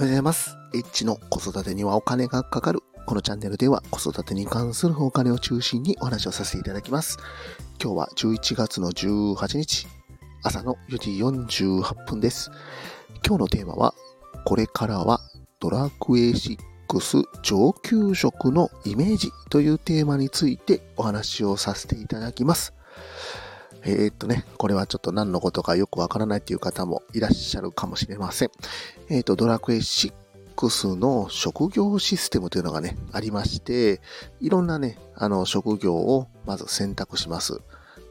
おはようございます。H の子育てにはお金がかかる。このチャンネルでは子育てに関するお金を中心にお話をさせていただきます。今日は11月の18日、朝の4時48分です。今日のテーマは、これからはドラクエ6上級職のイメージというテーマについてお話をさせていただきます。えー、っとね、これはちょっと何のことかよくわからないという方もいらっしゃるかもしれません。えー、っと、ドラクエ6の職業システムというのがね、ありまして、いろんなね、あの、職業をまず選択します。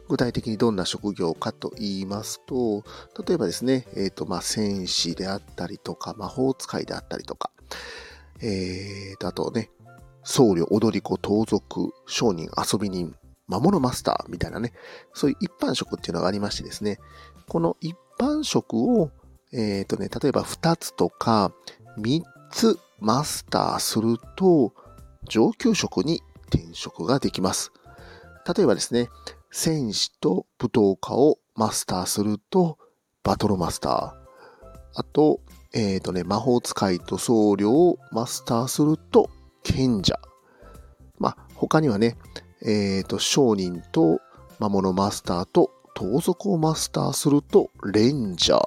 具体的にどんな職業かと言いますと、例えばですね、えっ、と、まあ、戦士であったりとか、魔法使いであったりとか、えーと、あとね、僧侶、踊り子、盗賊、商人、遊び人、魔物マスターみたいなね、そういう一般職っていうのがありましてですね、この一般職を、えっ、とね、例えば2つとか3つマスターすると、上級職に転職ができます。例えばですね、戦士と武闘家をマスターすると、バトルマスター。あと、えっ、とね、魔法使いと僧侶をマスターすると、賢者。まあ、他にはね、えっ、と、商人と魔物マスターと盗賊をマスターすると、レンジャー。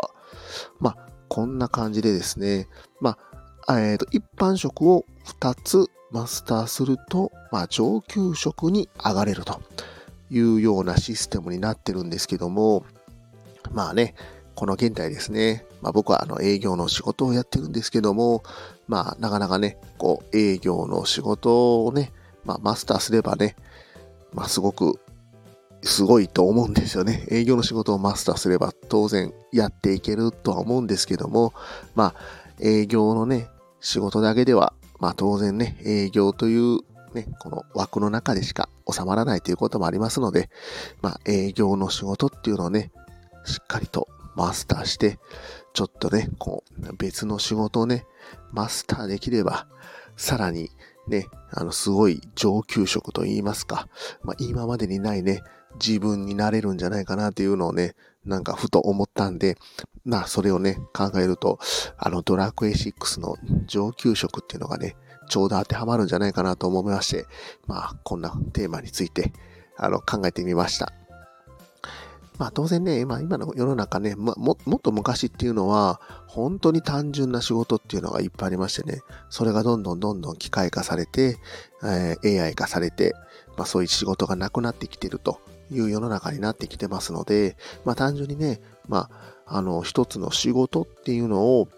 まあ、こんな感じでですね、まあ、えっ、と、一般職を2つマスターすると、まあ、上級職に上がれるというようなシステムになってるんですけども、まあね、この現代ですね、まあ僕はあの営業の仕事をやってるんですけども、まあなかなかね、こう営業の仕事をね、まあマスターすればね、まあすごくすごいと思うんですよね。営業の仕事をマスターすれば当然やっていけるとは思うんですけども、まあ営業のね、仕事だけでは、まあ当然ね、営業というね、この枠の中でしか収まらないということもありますので、まあ営業の仕事っていうのをね、しっかりとマスターして、ちょっとね、こう、別の仕事をね、マスターできれば、さらにね、あの、すごい上級職と言いますか、まあ、今までにないね、自分になれるんじゃないかなっていうのをね、なんかふと思ったんで、まあ、それをね、考えると、あの、ドラクエ6の上級職っていうのがね、ちょうど当てはまるんじゃないかなと思いまして、まあ、こんなテーマについて、あの、考えてみました。まあ当然ね、今、今の世の中ね、も、ももっと昔っていうのは、本当に単純な仕事っていうのがいっぱいありましてね、それがどんどんどんどん機械化されて、えー AI 化されて、まあそういう仕事がなくなってきてるという世の中になってきてますので、まあ単純にね、まあ、あの、一つの仕事っていうのを、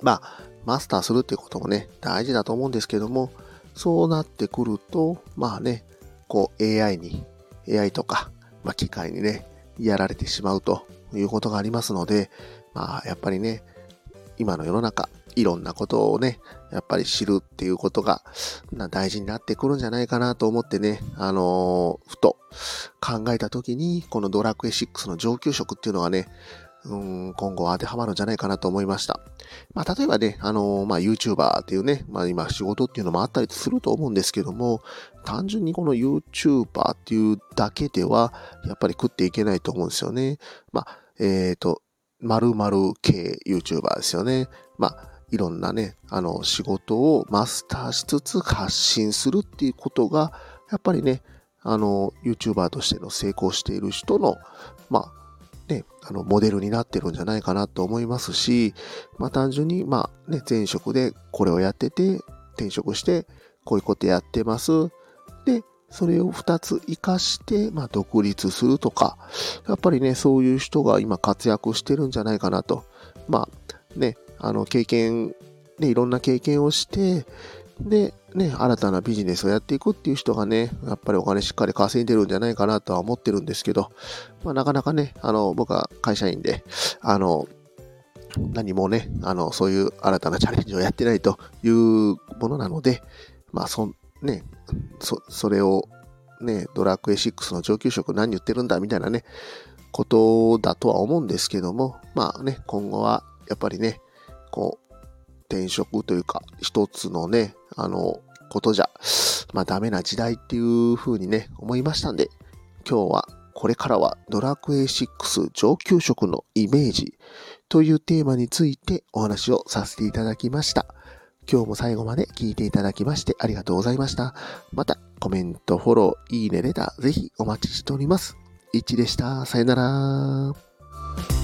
まあ、マスターするっていうこともね、大事だと思うんですけども、そうなってくると、まあね、こう AI に、AI とか、まあ機械にね、やられてしまうということがありますので、まあ、やっぱりね、今の世の中、いろんなことをね、やっぱり知るっていうことがな大事になってくるんじゃないかなと思ってね、あのーふと考えた時に、このドラクエ6の上級職っていうのがね、うん今後当てはまるんじゃないかなと思いました。まあ、例えばね、あのまあ、YouTuber っていうね、まあ、今仕事っていうのもあったりすると思うんですけども、単純にこの YouTuber っていうだけでは、やっぱり食っていけないと思うんですよね。まあ、えっ、と、〇〇系 YouTuber ですよね。まあ、いろんなね、あの、仕事をマスターしつつ発信するっていうことが、やっぱりね、あの、YouTuber としての成功している人の、まあ、ね、あの、モデルになってるんじゃないかなと思いますし、まあ単純に、まあね、前職でこれをやってて、転職して、こういうことやってます。で、それを2つ活かして、まあ独立するとか、やっぱりね、そういう人が今活躍してるんじゃないかなと。まあね、あの、経験、ね、いろんな経験をして、で、ね、新たなビジネスをやっていくっていう人がね、やっぱりお金しっかり稼いでるんじゃないかなとは思ってるんですけど、まあなかなかね、あの、僕は会社員で、あの、何もね、あの、そういう新たなチャレンジをやってないというものなので、まあ、そ、ね、そ、それを、ね、ドラクエ6の上級職何言ってるんだみたいなね、ことだとは思うんですけども、まあね、今後はやっぱりね、こう、転職というか、一つのね、あの、ことじゃ、まあダメな時代っていう風にね、思いましたんで、今日はこれからはドラクエ6上級職のイメージというテーマについてお話をさせていただきました。今日も最後まで聞いていただきましてありがとうございました。またコメント、フォロー、いいね、レター、ぜひお待ちしております。いちでした。さよなら。